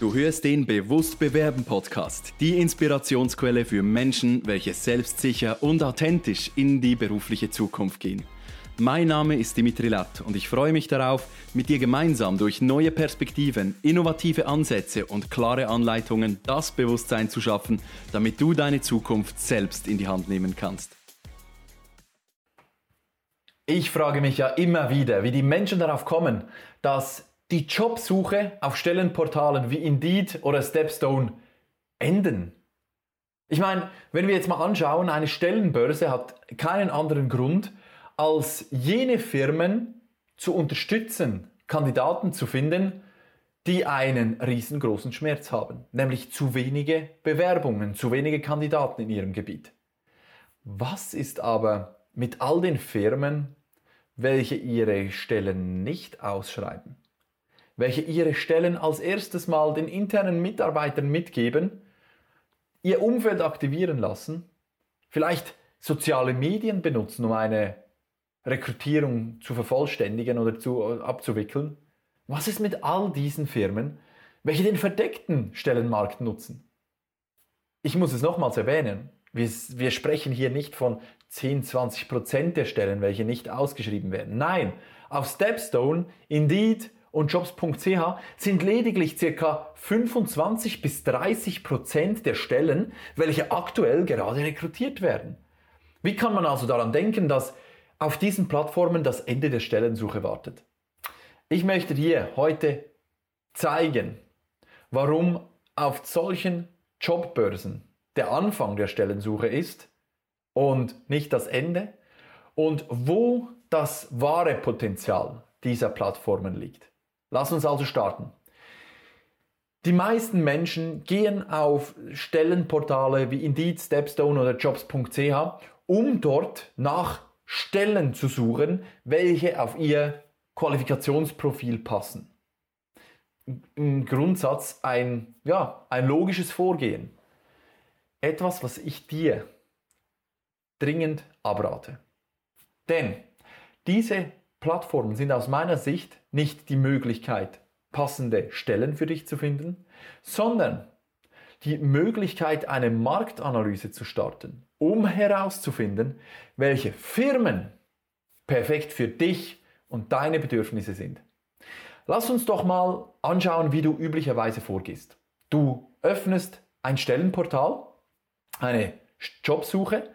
Du hörst den Bewusst Bewerben Podcast, die Inspirationsquelle für Menschen, welche selbstsicher und authentisch in die berufliche Zukunft gehen. Mein Name ist Dimitri Latt und ich freue mich darauf, mit dir gemeinsam durch neue Perspektiven, innovative Ansätze und klare Anleitungen das Bewusstsein zu schaffen, damit du deine Zukunft selbst in die Hand nehmen kannst. Ich frage mich ja immer wieder, wie die Menschen darauf kommen, dass die Jobsuche auf Stellenportalen wie Indeed oder Stepstone enden. Ich meine, wenn wir jetzt mal anschauen, eine Stellenbörse hat keinen anderen Grund, als jene Firmen zu unterstützen, Kandidaten zu finden, die einen riesengroßen Schmerz haben, nämlich zu wenige Bewerbungen, zu wenige Kandidaten in ihrem Gebiet. Was ist aber mit all den Firmen, welche ihre Stellen nicht ausschreiben? Welche ihre Stellen als erstes mal den internen Mitarbeitern mitgeben, ihr Umfeld aktivieren lassen, vielleicht soziale Medien benutzen, um eine Rekrutierung zu vervollständigen oder zu, abzuwickeln. Was ist mit all diesen Firmen, welche den verdeckten Stellenmarkt nutzen? Ich muss es nochmals erwähnen. Wir, wir sprechen hier nicht von 10, 20 Prozent der Stellen, welche nicht ausgeschrieben werden. Nein, auf Stepstone, Indeed, und Jobs.ch sind lediglich ca. 25 bis 30 Prozent der Stellen, welche aktuell gerade rekrutiert werden. Wie kann man also daran denken, dass auf diesen Plattformen das Ende der Stellensuche wartet? Ich möchte dir heute zeigen, warum auf solchen Jobbörsen der Anfang der Stellensuche ist und nicht das Ende und wo das wahre Potenzial dieser Plattformen liegt. Lass uns also starten. Die meisten Menschen gehen auf Stellenportale wie Indeed, Stepstone oder Jobs.ch, um dort nach Stellen zu suchen, welche auf ihr Qualifikationsprofil passen. Im Grundsatz ein, ja, ein logisches Vorgehen. Etwas, was ich dir dringend abrate. Denn diese Plattformen sind aus meiner Sicht nicht die Möglichkeit, passende Stellen für dich zu finden, sondern die Möglichkeit, eine Marktanalyse zu starten, um herauszufinden, welche Firmen perfekt für dich und deine Bedürfnisse sind. Lass uns doch mal anschauen, wie du üblicherweise vorgehst. Du öffnest ein Stellenportal, eine Jobsuche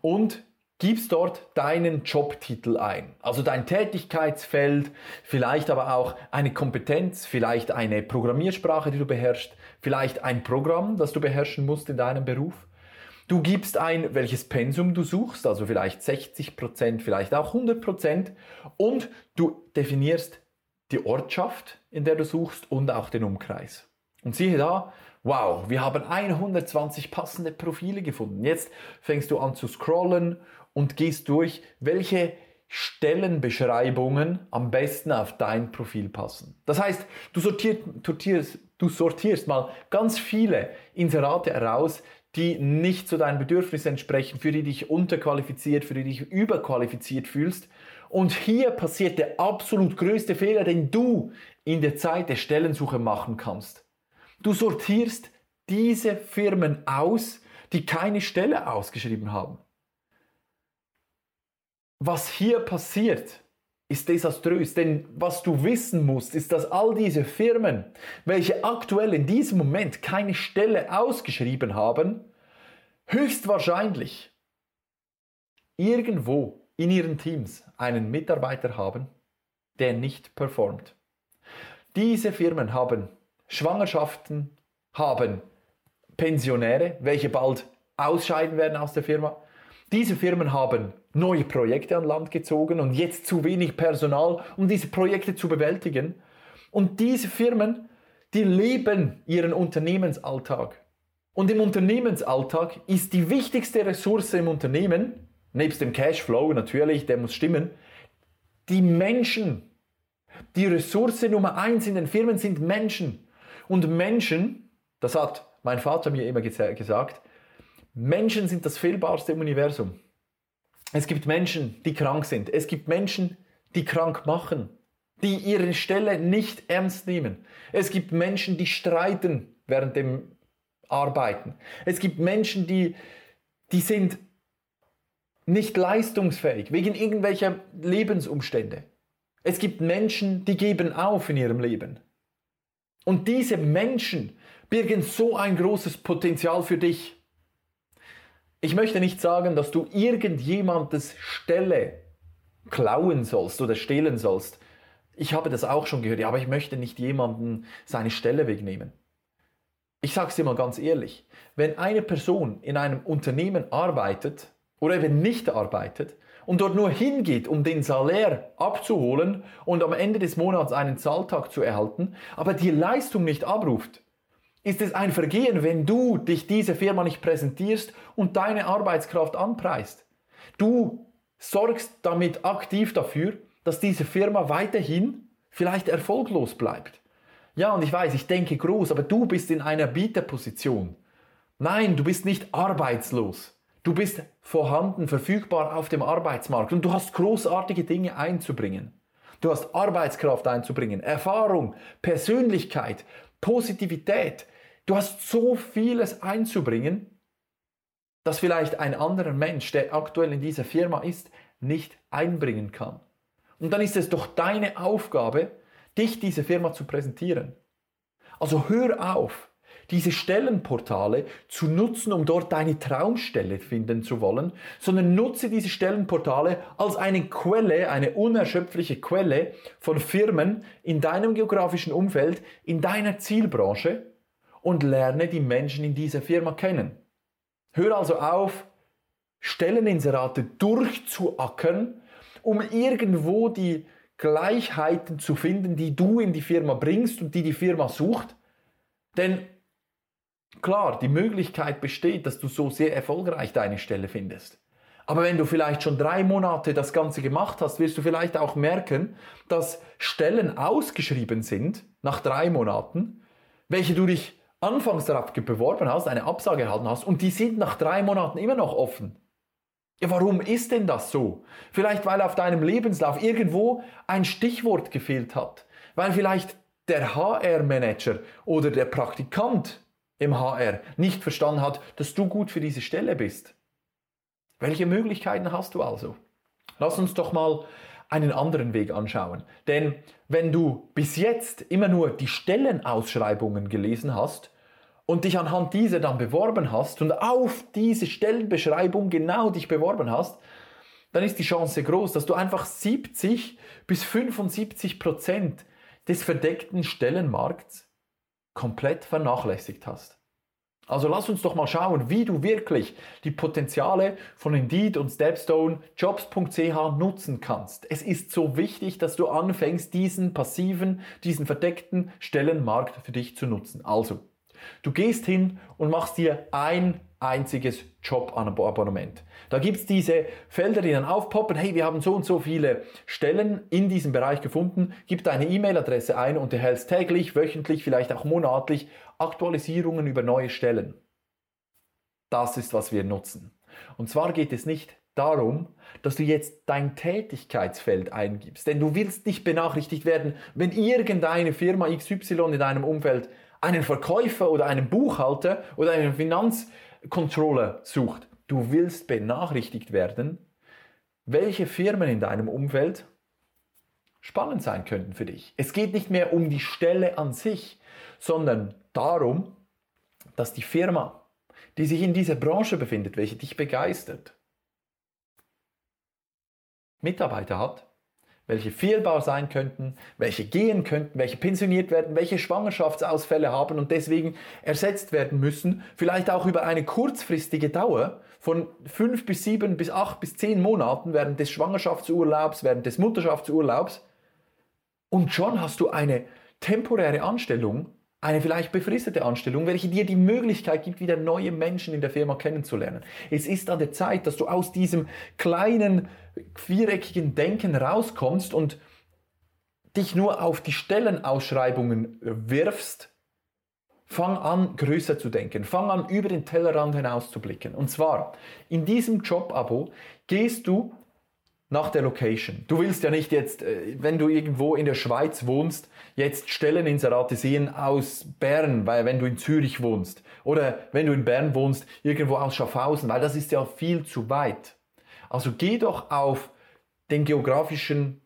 und gibst dort deinen Jobtitel ein. Also dein Tätigkeitsfeld, vielleicht aber auch eine Kompetenz, vielleicht eine Programmiersprache, die du beherrschst, vielleicht ein Programm, das du beherrschen musst in deinem Beruf. Du gibst ein, welches Pensum du suchst, also vielleicht 60 Prozent, vielleicht auch 100 Prozent, und du definierst die Ortschaft, in der du suchst und auch den Umkreis. Und siehe da, wow, wir haben 120 passende Profile gefunden. Jetzt fängst du an zu scrollen und gehst durch, welche Stellenbeschreibungen am besten auf dein Profil passen. Das heißt, du sortierst, sortierst, du sortierst mal ganz viele Inserate heraus, die nicht zu deinen Bedürfnissen entsprechen, für die dich unterqualifiziert, für die dich überqualifiziert fühlst. Und hier passiert der absolut größte Fehler, den du in der Zeit der Stellensuche machen kannst. Du sortierst diese Firmen aus, die keine Stelle ausgeschrieben haben. Was hier passiert, ist desaströs, denn was du wissen musst, ist, dass all diese Firmen, welche aktuell in diesem Moment keine Stelle ausgeschrieben haben, höchstwahrscheinlich irgendwo in ihren Teams einen Mitarbeiter haben, der nicht performt. Diese Firmen haben Schwangerschaften, haben Pensionäre, welche bald ausscheiden werden aus der Firma, diese Firmen haben neue Projekte an Land gezogen und jetzt zu wenig Personal, um diese Projekte zu bewältigen. Und diese Firmen, die leben ihren Unternehmensalltag. Und im Unternehmensalltag ist die wichtigste Ressource im Unternehmen, nebst dem Cashflow natürlich, der muss stimmen, die Menschen. Die Ressource Nummer eins in den Firmen sind Menschen. Und Menschen, das hat mein Vater mir immer gesagt, Menschen sind das fehlbarste Universum. Es gibt Menschen, die krank sind. Es gibt Menschen, die krank machen. die ihre Stelle nicht ernst nehmen. Es gibt Menschen, die streiten während dem Arbeiten. Es gibt Menschen, die, die sind nicht leistungsfähig wegen irgendwelcher Lebensumstände. Es gibt Menschen, die geben auf in ihrem Leben. Und diese Menschen birgen so ein großes Potenzial für dich. Ich möchte nicht sagen, dass du irgendjemandes Stelle klauen sollst oder stehlen sollst. Ich habe das auch schon gehört, ja, aber ich möchte nicht jemanden seine Stelle wegnehmen. Ich sage es dir mal ganz ehrlich, wenn eine Person in einem Unternehmen arbeitet oder eben nicht arbeitet und dort nur hingeht, um den Salär abzuholen und am Ende des Monats einen Zahltag zu erhalten, aber die Leistung nicht abruft, ist es ein Vergehen, wenn du dich diese Firma nicht präsentierst und deine Arbeitskraft anpreist. Du sorgst damit aktiv dafür, dass diese Firma weiterhin vielleicht erfolglos bleibt. Ja, und ich weiß, ich denke groß, aber du bist in einer Bieterposition. Nein, du bist nicht arbeitslos. Du bist vorhanden, verfügbar auf dem Arbeitsmarkt und du hast großartige Dinge einzubringen. Du hast Arbeitskraft einzubringen, Erfahrung, Persönlichkeit, Positivität. Du hast so vieles einzubringen, das vielleicht ein anderer Mensch, der aktuell in dieser Firma ist, nicht einbringen kann. Und dann ist es doch deine Aufgabe, dich diese Firma zu präsentieren. Also hör auf, diese Stellenportale zu nutzen, um dort deine Traumstelle finden zu wollen, sondern nutze diese Stellenportale als eine Quelle, eine unerschöpfliche Quelle von Firmen in deinem geografischen Umfeld, in deiner Zielbranche und lerne die Menschen in dieser Firma kennen. Hör also auf, Stelleninserate durchzuackern, um irgendwo die Gleichheiten zu finden, die du in die Firma bringst und die die Firma sucht. Denn klar, die Möglichkeit besteht, dass du so sehr erfolgreich deine Stelle findest. Aber wenn du vielleicht schon drei Monate das Ganze gemacht hast, wirst du vielleicht auch merken, dass Stellen ausgeschrieben sind nach drei Monaten, welche du dich anfangs darauf beworben hast, eine Absage erhalten hast und die sind nach drei Monaten immer noch offen. Ja, warum ist denn das so? Vielleicht weil auf deinem Lebenslauf irgendwo ein Stichwort gefehlt hat, weil vielleicht der HR-Manager oder der Praktikant im HR nicht verstanden hat, dass du gut für diese Stelle bist. Welche Möglichkeiten hast du also? Lass uns doch mal einen anderen Weg anschauen. Denn wenn du bis jetzt immer nur die Stellenausschreibungen gelesen hast und dich anhand dieser dann beworben hast und auf diese Stellenbeschreibung genau dich beworben hast, dann ist die Chance groß, dass du einfach 70 bis 75 Prozent des verdeckten Stellenmarkts komplett vernachlässigt hast. Also lass uns doch mal schauen, wie du wirklich die Potenziale von Indeed und Stepstone Jobs.ch nutzen kannst. Es ist so wichtig, dass du anfängst, diesen passiven, diesen verdeckten Stellenmarkt für dich zu nutzen. Also, du gehst hin und machst dir ein einziges Jobabonnement. Da gibt es diese Felder, die dann aufpoppen, hey, wir haben so und so viele Stellen in diesem Bereich gefunden, gib deine E-Mail-Adresse ein und erhältst täglich, wöchentlich, vielleicht auch monatlich Aktualisierungen über neue Stellen. Das ist, was wir nutzen. Und zwar geht es nicht darum, dass du jetzt dein Tätigkeitsfeld eingibst, denn du willst nicht benachrichtigt werden, wenn irgendeine Firma XY in deinem Umfeld einen Verkäufer oder einen Buchhalter oder einen Finanzcontroller sucht. Du willst benachrichtigt werden, welche Firmen in deinem Umfeld spannend sein könnten für dich. Es geht nicht mehr um die Stelle an sich, sondern darum, dass die Firma, die sich in dieser Branche befindet, welche dich begeistert, Mitarbeiter hat, welche fehlbar sein könnten, welche gehen könnten, welche pensioniert werden, welche Schwangerschaftsausfälle haben und deswegen ersetzt werden müssen, vielleicht auch über eine kurzfristige Dauer von fünf bis sieben bis acht bis zehn Monaten während des Schwangerschaftsurlaubs, während des Mutterschaftsurlaubs. Und schon hast du eine temporäre Anstellung, eine vielleicht befristete Anstellung, welche dir die Möglichkeit gibt, wieder neue Menschen in der Firma kennenzulernen. Es ist an der Zeit, dass du aus diesem kleinen, viereckigen Denken rauskommst und dich nur auf die Stellenausschreibungen wirfst. Fang an, größer zu denken. Fang an, über den Tellerrand hinaus zu blicken. Und zwar, in diesem Job-Abo gehst du nach der Location. Du willst ja nicht jetzt, äh, wenn du irgendwo in der Schweiz wohnst, jetzt Stelleninserate sehen aus Bern, weil wenn du in Zürich wohnst oder wenn du in Bern wohnst, irgendwo aus Schaffhausen, weil das ist ja viel zu weit. Also geh doch auf den geografischen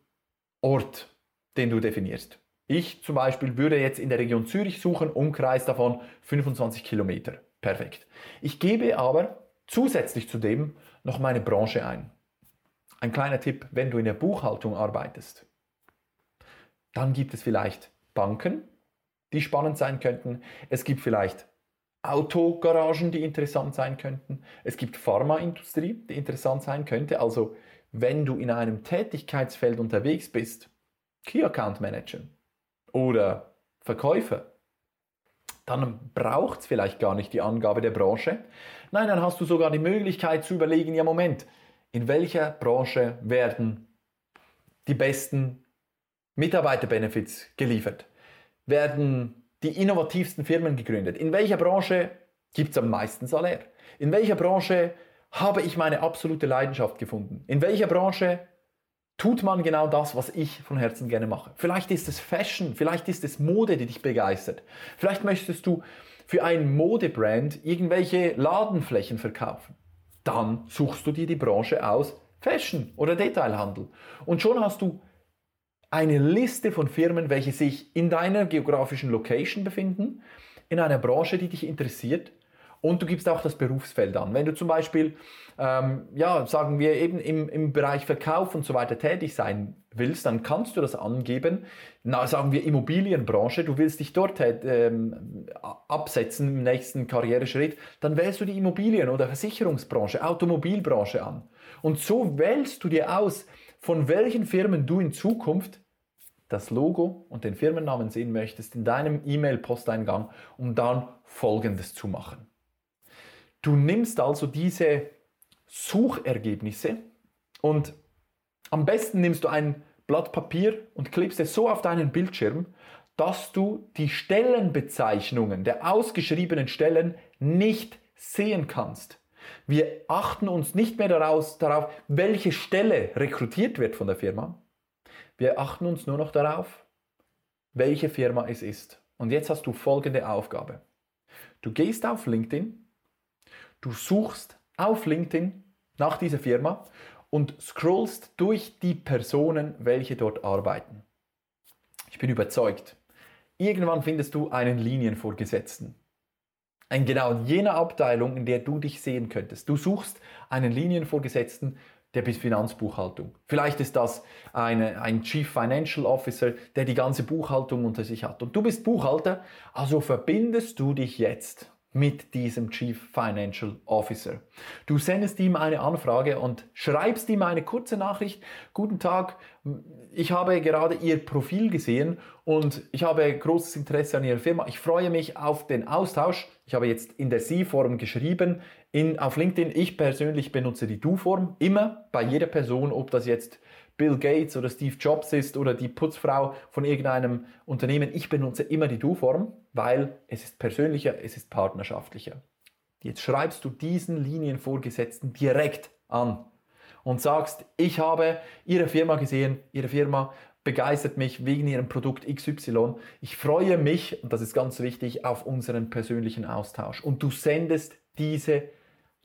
Ort, den du definierst. Ich zum Beispiel würde jetzt in der Region Zürich suchen, Umkreis davon 25 Kilometer. Perfekt. Ich gebe aber zusätzlich zu dem noch meine Branche ein. Ein kleiner Tipp, wenn du in der Buchhaltung arbeitest, dann gibt es vielleicht Banken, die spannend sein könnten. Es gibt vielleicht Autogaragen, die interessant sein könnten. Es gibt Pharmaindustrie, die interessant sein könnte. Also wenn du in einem Tätigkeitsfeld unterwegs bist, Key Account Manager oder Verkäufer, dann braucht es vielleicht gar nicht die Angabe der Branche. Nein, dann hast du sogar die Möglichkeit zu überlegen, ja Moment, in welcher Branche werden die besten Mitarbeiterbenefits geliefert? Werden die innovativsten Firmen gegründet? In welcher Branche gibt es am meisten Salär? In welcher Branche habe ich meine absolute Leidenschaft gefunden? In welcher Branche tut man genau das, was ich von Herzen gerne mache? Vielleicht ist es Fashion, vielleicht ist es Mode, die dich begeistert. Vielleicht möchtest du für ein Modebrand irgendwelche Ladenflächen verkaufen dann suchst du dir die Branche aus, Fashion oder Detailhandel. Und schon hast du eine Liste von Firmen, welche sich in deiner geografischen Location befinden, in einer Branche, die dich interessiert und du gibst auch das Berufsfeld an. Wenn du zum Beispiel, ähm, ja, sagen wir eben im, im Bereich Verkauf und so weiter tätig sein willst, dann kannst du das angeben. Na, sagen wir Immobilienbranche, du willst dich dort ähm, absetzen im nächsten Karriereschritt, dann wählst du die Immobilien- oder Versicherungsbranche, Automobilbranche an. Und so wählst du dir aus, von welchen Firmen du in Zukunft das Logo und den Firmennamen sehen möchtest in deinem E-Mail-Posteingang, um dann Folgendes zu machen. Du nimmst also diese Suchergebnisse und am besten nimmst du ein Blatt Papier und klebst es so auf deinen Bildschirm, dass du die Stellenbezeichnungen der ausgeschriebenen Stellen nicht sehen kannst. Wir achten uns nicht mehr daraus, darauf, welche Stelle rekrutiert wird von der Firma. Wir achten uns nur noch darauf, welche Firma es ist. Und jetzt hast du folgende Aufgabe. Du gehst auf LinkedIn Du suchst auf LinkedIn nach dieser Firma und scrollst durch die Personen, welche dort arbeiten. Ich bin überzeugt, irgendwann findest du einen Linienvorgesetzten. In genau jener Abteilung, in der du dich sehen könntest. Du suchst einen Linienvorgesetzten der bis Finanzbuchhaltung. Vielleicht ist das eine, ein Chief Financial Officer, der die ganze Buchhaltung unter sich hat. Und du bist Buchhalter, also verbindest du dich jetzt mit diesem Chief Financial Officer. Du sendest ihm eine Anfrage und schreibst ihm eine kurze Nachricht. Guten Tag, ich habe gerade Ihr Profil gesehen und ich habe großes Interesse an Ihrer Firma. Ich freue mich auf den Austausch. Ich habe jetzt in der Sie-Form geschrieben. In, auf LinkedIn, ich persönlich benutze die Du-Form immer bei jeder Person, ob das jetzt Bill Gates oder Steve Jobs ist oder die Putzfrau von irgendeinem Unternehmen. Ich benutze immer die Du-Form, weil es ist persönlicher, es ist partnerschaftlicher. Jetzt schreibst du diesen Linienvorgesetzten direkt an und sagst, ich habe Ihre Firma gesehen, Ihre Firma begeistert mich wegen Ihrem Produkt XY. Ich freue mich, und das ist ganz wichtig, auf unseren persönlichen Austausch. Und du sendest diese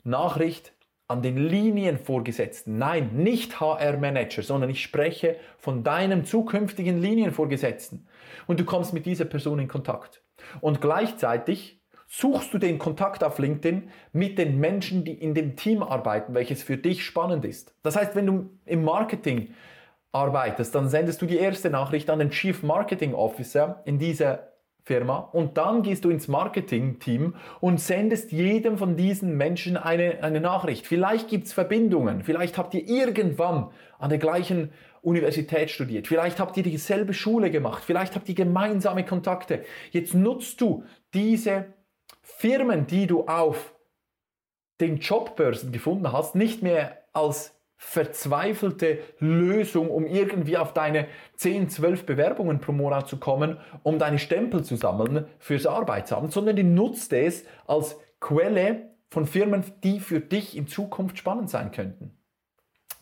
Nachricht an den Linienvorgesetzten. Nein, nicht HR-Manager, sondern ich spreche von deinem zukünftigen Linienvorgesetzten. Und du kommst mit dieser Person in Kontakt. Und gleichzeitig suchst du den Kontakt auf LinkedIn mit den Menschen, die in dem Team arbeiten, welches für dich spannend ist. Das heißt, wenn du im Marketing arbeitest, dann sendest du die erste Nachricht an den Chief Marketing Officer in dieser Firma und dann gehst du ins Marketing-Team und sendest jedem von diesen Menschen eine, eine Nachricht. Vielleicht gibt's Verbindungen, vielleicht habt ihr irgendwann an der gleichen Universität studiert, vielleicht habt ihr dieselbe Schule gemacht, vielleicht habt ihr gemeinsame Kontakte. Jetzt nutzt du diese Firmen, die du auf den Jobbörsen gefunden hast, nicht mehr als verzweifelte Lösung, um irgendwie auf deine 10, 12 Bewerbungen pro Monat zu kommen, um deine Stempel zu sammeln fürs Arbeitsamt, sondern du nutzt es als Quelle von Firmen, die für dich in Zukunft spannend sein könnten.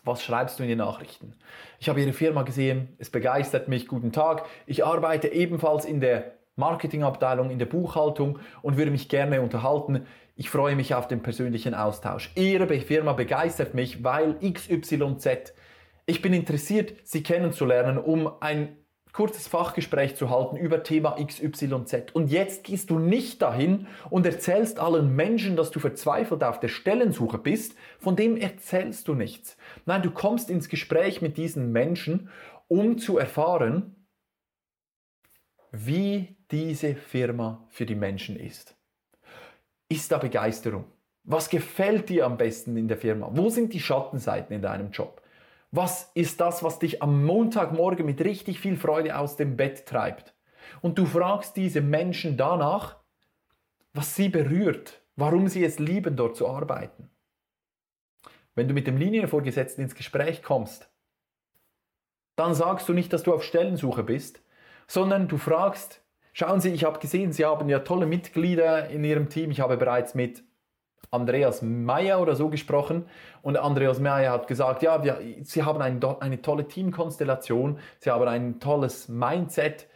Was schreibst du in die Nachrichten? Ich habe Ihre Firma gesehen, es begeistert mich, guten Tag. Ich arbeite ebenfalls in der Marketingabteilung, in der Buchhaltung und würde mich gerne unterhalten. Ich freue mich auf den persönlichen Austausch. Ihre Firma begeistert mich, weil XYZ. Ich bin interessiert, Sie kennenzulernen, um ein kurzes Fachgespräch zu halten über Thema XYZ. Und jetzt gehst du nicht dahin und erzählst allen Menschen, dass du verzweifelt auf der Stellensuche bist. Von dem erzählst du nichts. Nein, du kommst ins Gespräch mit diesen Menschen, um zu erfahren, wie diese Firma für die Menschen ist. Ist da Begeisterung? Was gefällt dir am besten in der Firma? Wo sind die Schattenseiten in deinem Job? Was ist das, was dich am Montagmorgen mit richtig viel Freude aus dem Bett treibt? Und du fragst diese Menschen danach, was sie berührt, warum sie es lieben, dort zu arbeiten. Wenn du mit dem Linienvorgesetzten ins Gespräch kommst, dann sagst du nicht, dass du auf Stellensuche bist, sondern du fragst, schauen Sie, ich habe gesehen, Sie haben ja tolle Mitglieder in Ihrem Team. Ich habe bereits mit Andreas Meyer oder so gesprochen und Andreas Meyer hat gesagt, ja, wir, sie haben ein, eine tolle Teamkonstellation, sie haben ein tolles Mindset.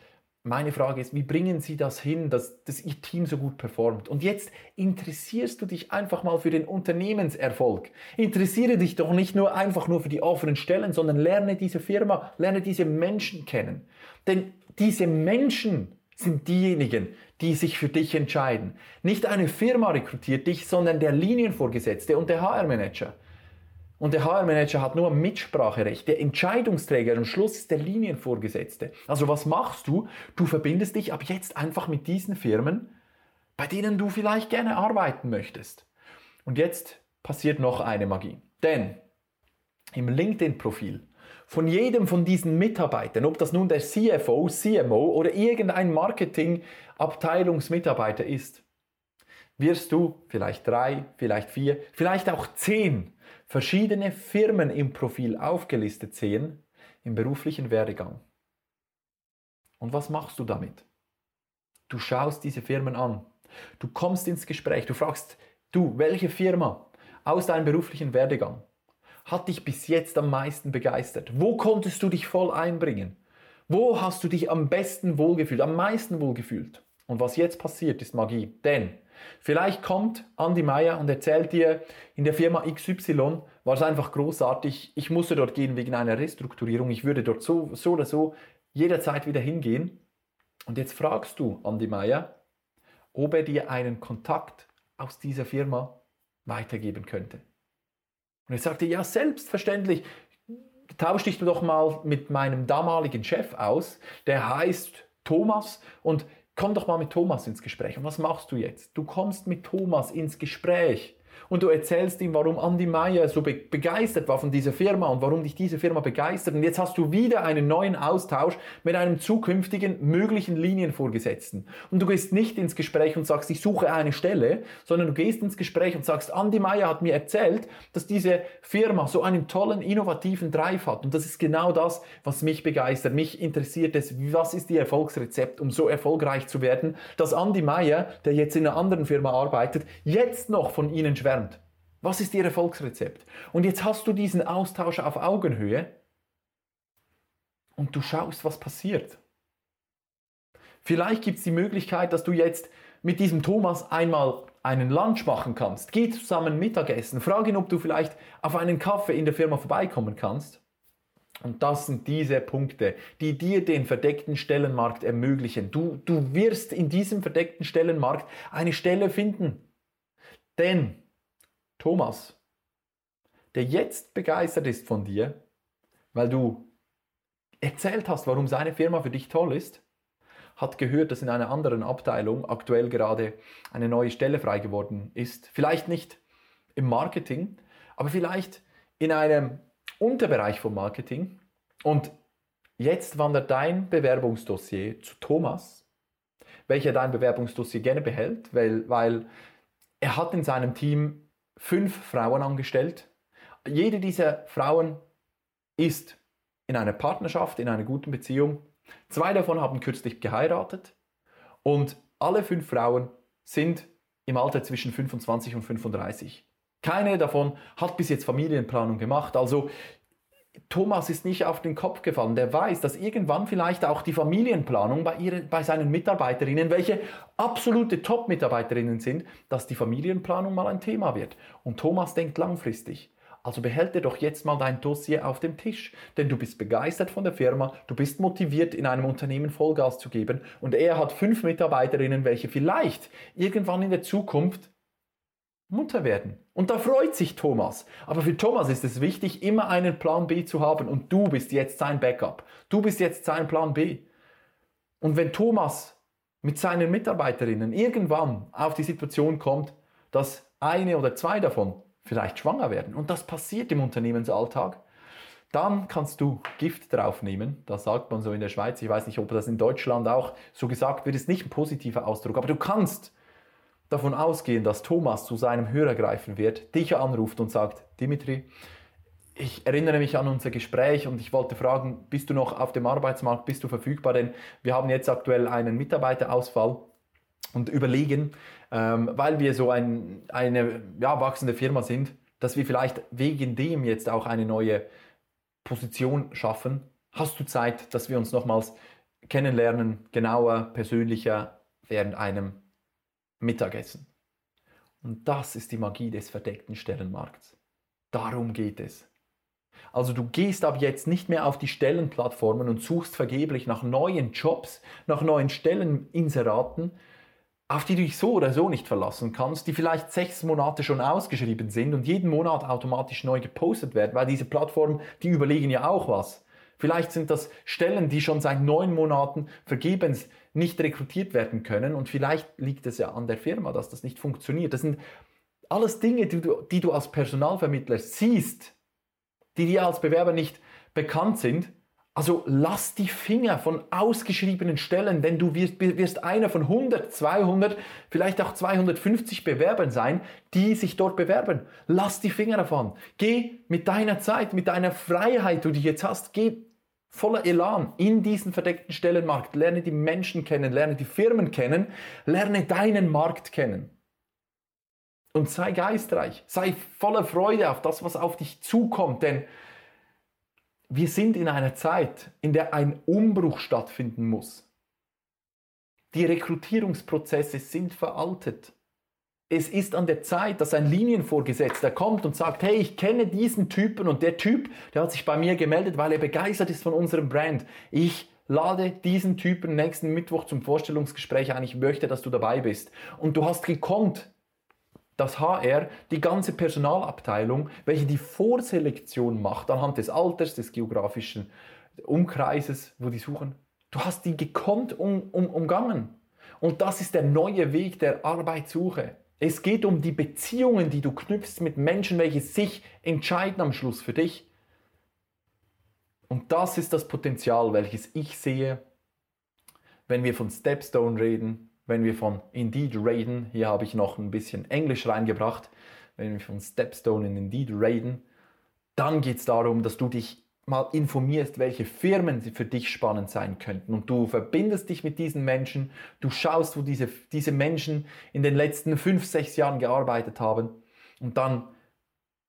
Meine Frage ist, wie bringen Sie das hin, dass, dass Ihr Team so gut performt? Und jetzt interessierst du dich einfach mal für den Unternehmenserfolg. Interessiere dich doch nicht nur einfach nur für die offenen Stellen, sondern lerne diese Firma, lerne diese Menschen kennen. Denn diese Menschen sind diejenigen, die sich für dich entscheiden. Nicht eine Firma rekrutiert dich, sondern der Linienvorgesetzte und der HR-Manager. Und der HR-Manager hat nur Mitspracherecht. Der Entscheidungsträger am Schluss ist der Linienvorgesetzte. Also was machst du? Du verbindest dich ab jetzt einfach mit diesen Firmen, bei denen du vielleicht gerne arbeiten möchtest. Und jetzt passiert noch eine Magie. Denn im LinkedIn-Profil von jedem von diesen Mitarbeitern, ob das nun der CFO, CMO oder irgendein Marketing-Abteilungsmitarbeiter ist, wirst du vielleicht drei, vielleicht vier, vielleicht auch zehn verschiedene Firmen im Profil aufgelistet sehen im beruflichen Werdegang. Und was machst du damit? Du schaust diese Firmen an. Du kommst ins Gespräch. Du fragst, du, welche Firma aus deinem beruflichen Werdegang hat dich bis jetzt am meisten begeistert? Wo konntest du dich voll einbringen? Wo hast du dich am besten wohlgefühlt, am meisten wohlgefühlt? Und was jetzt passiert, ist Magie. Denn vielleicht kommt Andy Meyer und erzählt dir, in der Firma XY war es einfach großartig. Ich musste dort gehen wegen einer Restrukturierung. Ich würde dort so, so oder so jederzeit wieder hingehen. Und jetzt fragst du Andy Meyer, ob er dir einen Kontakt aus dieser Firma weitergeben könnte. Und ich sagte, ja, selbstverständlich, tausch dich doch mal mit meinem damaligen Chef aus, der heißt Thomas und komm doch mal mit Thomas ins Gespräch. Und was machst du jetzt? Du kommst mit Thomas ins Gespräch und du erzählst ihm, warum Andy Meyer so be begeistert war von dieser Firma und warum dich diese Firma begeistert. Und jetzt hast du wieder einen neuen Austausch mit einem zukünftigen möglichen Linienvorgesetzten. Und du gehst nicht ins Gespräch und sagst, ich suche eine Stelle, sondern du gehst ins Gespräch und sagst, Andy Meyer hat mir erzählt, dass diese Firma so einen tollen, innovativen Drive hat. Und das ist genau das, was mich begeistert. Mich interessiert es, was ist die Erfolgsrezept, um so erfolgreich zu werden, dass Andy Meyer, der jetzt in einer anderen Firma arbeitet, jetzt noch von ihnen schwärmt? Was ist Ihr Erfolgsrezept? Und jetzt hast du diesen Austausch auf Augenhöhe und du schaust, was passiert. Vielleicht gibt es die Möglichkeit, dass du jetzt mit diesem Thomas einmal einen Lunch machen kannst. Geh zusammen Mittagessen. Frag ihn, ob du vielleicht auf einen Kaffee in der Firma vorbeikommen kannst. Und das sind diese Punkte, die dir den verdeckten Stellenmarkt ermöglichen. Du, du wirst in diesem verdeckten Stellenmarkt eine Stelle finden. Denn Thomas, der jetzt begeistert ist von dir, weil du erzählt hast, warum seine Firma für dich toll ist, hat gehört, dass in einer anderen Abteilung aktuell gerade eine neue Stelle frei geworden ist. Vielleicht nicht im Marketing, aber vielleicht in einem Unterbereich vom Marketing. Und jetzt wandert dein Bewerbungsdossier zu Thomas, welcher dein Bewerbungsdossier gerne behält, weil, weil er hat in seinem Team fünf Frauen angestellt. Jede dieser Frauen ist in einer Partnerschaft, in einer guten Beziehung. Zwei davon haben kürzlich geheiratet und alle fünf Frauen sind im Alter zwischen 25 und 35. Keine davon hat bis jetzt Familienplanung gemacht. Also Thomas ist nicht auf den Kopf gefallen. Der weiß, dass irgendwann vielleicht auch die Familienplanung bei, ihren, bei seinen Mitarbeiterinnen, welche absolute Top-Mitarbeiterinnen sind, dass die Familienplanung mal ein Thema wird. Und Thomas denkt langfristig. Also behälte doch jetzt mal dein Dossier auf dem Tisch, denn du bist begeistert von der Firma, du bist motiviert, in einem Unternehmen Vollgas zu geben und er hat fünf Mitarbeiterinnen, welche vielleicht irgendwann in der Zukunft Mutter werden. Und da freut sich Thomas. Aber für Thomas ist es wichtig, immer einen Plan B zu haben und du bist jetzt sein Backup. Du bist jetzt sein Plan B. Und wenn Thomas mit seinen Mitarbeiterinnen irgendwann auf die Situation kommt, dass eine oder zwei davon vielleicht schwanger werden, und das passiert im Unternehmensalltag, dann kannst du Gift draufnehmen. Das sagt man so in der Schweiz. Ich weiß nicht, ob das in Deutschland auch so gesagt wird. Ist nicht ein positiver Ausdruck, aber du kannst davon ausgehen, dass Thomas zu seinem Hörer greifen wird, dich anruft und sagt, Dimitri, ich erinnere mich an unser Gespräch und ich wollte fragen, bist du noch auf dem Arbeitsmarkt, bist du verfügbar? Denn wir haben jetzt aktuell einen Mitarbeiterausfall und überlegen, ähm, weil wir so ein, eine ja, wachsende Firma sind, dass wir vielleicht wegen dem jetzt auch eine neue Position schaffen. Hast du Zeit, dass wir uns nochmals kennenlernen, genauer, persönlicher während einem Mittagessen. Und das ist die Magie des verdeckten Stellenmarkts. Darum geht es. Also du gehst ab jetzt nicht mehr auf die Stellenplattformen und suchst vergeblich nach neuen Jobs, nach neuen Stelleninseraten, auf die du dich so oder so nicht verlassen kannst, die vielleicht sechs Monate schon ausgeschrieben sind und jeden Monat automatisch neu gepostet werden, weil diese Plattformen, die überlegen ja auch was. Vielleicht sind das Stellen, die schon seit neun Monaten vergebens nicht rekrutiert werden können und vielleicht liegt es ja an der Firma, dass das nicht funktioniert. Das sind alles Dinge, die du, die du als Personalvermittler siehst, die dir als Bewerber nicht bekannt sind. Also lass die Finger von ausgeschriebenen Stellen, denn du wirst, wirst einer von 100, 200, vielleicht auch 250 Bewerbern sein, die sich dort bewerben. Lass die Finger davon. Geh mit deiner Zeit, mit deiner Freiheit, die du jetzt hast, geh voller Elan in diesen verdeckten Stellenmarkt. Lerne die Menschen kennen, lerne die Firmen kennen, lerne deinen Markt kennen. Und sei geistreich, sei voller Freude auf das, was auf dich zukommt, denn wir sind in einer Zeit, in der ein Umbruch stattfinden muss. Die Rekrutierungsprozesse sind veraltet es ist an der Zeit, dass ein Linienvorgesetzter kommt und sagt, hey, ich kenne diesen Typen und der Typ, der hat sich bei mir gemeldet, weil er begeistert ist von unserem Brand. Ich lade diesen Typen nächsten Mittwoch zum Vorstellungsgespräch ein. Ich möchte, dass du dabei bist. Und du hast gekonnt, dass HR die ganze Personalabteilung, welche die Vorselektion macht anhand des Alters, des geografischen Umkreises, wo die suchen, du hast die gekonnt um, um, umgangen. Und das ist der neue Weg der Arbeitssuche. Es geht um die Beziehungen, die du knüpfst mit Menschen, welche sich entscheiden am Schluss für dich. Und das ist das Potenzial, welches ich sehe, wenn wir von Stepstone reden, wenn wir von Indeed reden. Hier habe ich noch ein bisschen Englisch reingebracht. Wenn wir von Stepstone in Indeed reden, dann geht es darum, dass du dich mal informierst, welche Firmen für dich spannend sein könnten. Und du verbindest dich mit diesen Menschen, du schaust, wo diese, diese Menschen in den letzten fünf, sechs Jahren gearbeitet haben. Und dann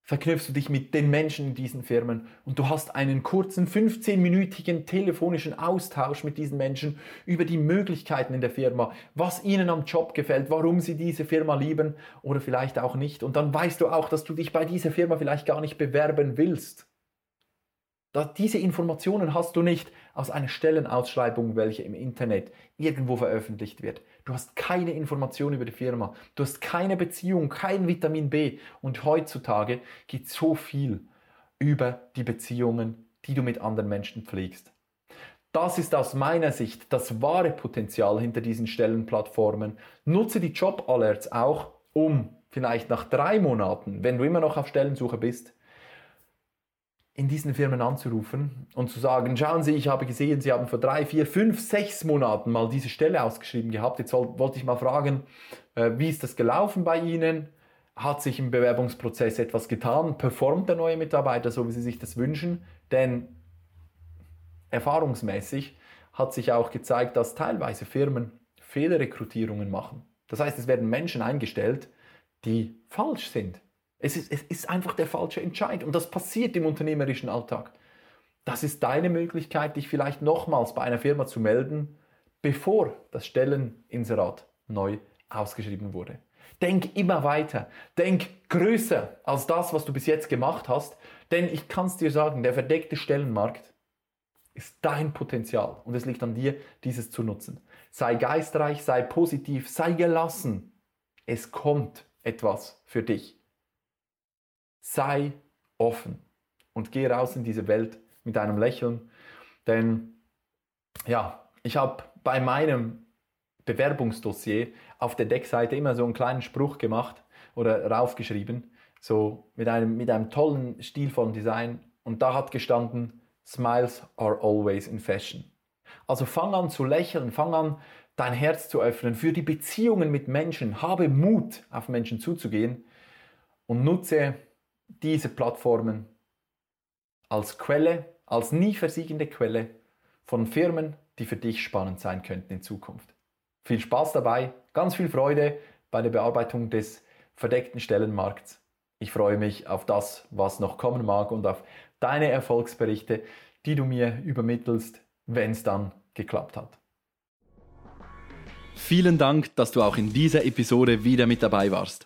verknüpfst du dich mit den Menschen in diesen Firmen und du hast einen kurzen 15-minütigen telefonischen Austausch mit diesen Menschen über die Möglichkeiten in der Firma, was ihnen am Job gefällt, warum sie diese Firma lieben oder vielleicht auch nicht. Und dann weißt du auch, dass du dich bei dieser Firma vielleicht gar nicht bewerben willst diese Informationen hast du nicht aus einer Stellenausschreibung, welche im Internet irgendwo veröffentlicht wird. Du hast keine Informationen über die Firma. Du hast keine Beziehung, kein Vitamin B. Und heutzutage geht so viel über die Beziehungen, die du mit anderen Menschen pflegst. Das ist aus meiner Sicht das wahre Potenzial hinter diesen Stellenplattformen. Nutze die Job-Alerts auch, um vielleicht nach drei Monaten, wenn du immer noch auf Stellensuche bist, in diesen Firmen anzurufen und zu sagen, schauen Sie, ich habe gesehen, Sie haben vor drei, vier, fünf, sechs Monaten mal diese Stelle ausgeschrieben gehabt. Jetzt wollte ich mal fragen, äh, wie ist das gelaufen bei Ihnen? Hat sich im Bewerbungsprozess etwas getan? Performt der neue Mitarbeiter so, wie Sie sich das wünschen? Denn erfahrungsmäßig hat sich auch gezeigt, dass teilweise Firmen Fehlerrekrutierungen machen. Das heißt, es werden Menschen eingestellt, die falsch sind. Es ist, es ist einfach der falsche Entscheid und das passiert im unternehmerischen Alltag. Das ist deine Möglichkeit, dich vielleicht nochmals bei einer Firma zu melden, bevor das Stelleninserat neu ausgeschrieben wurde. Denk immer weiter. Denk größer als das, was du bis jetzt gemacht hast. Denn ich kann es dir sagen, der verdeckte Stellenmarkt ist dein Potenzial und es liegt an dir, dieses zu nutzen. Sei geistreich, sei positiv, sei gelassen. Es kommt etwas für dich. Sei offen und geh raus in diese Welt mit einem Lächeln. Denn ja, ich habe bei meinem Bewerbungsdossier auf der Deckseite immer so einen kleinen Spruch gemacht oder raufgeschrieben, so mit einem, mit einem tollen, stilvollen Design. Und da hat gestanden, Smiles are always in fashion. Also fang an zu lächeln, fang an dein Herz zu öffnen für die Beziehungen mit Menschen. Habe Mut, auf Menschen zuzugehen und nutze diese Plattformen als Quelle, als nie versiegende Quelle von Firmen, die für dich spannend sein könnten in Zukunft. Viel Spaß dabei, ganz viel Freude bei der Bearbeitung des verdeckten Stellenmarkts. Ich freue mich auf das, was noch kommen mag und auf deine Erfolgsberichte, die du mir übermittelst, wenn es dann geklappt hat. Vielen Dank, dass du auch in dieser Episode wieder mit dabei warst.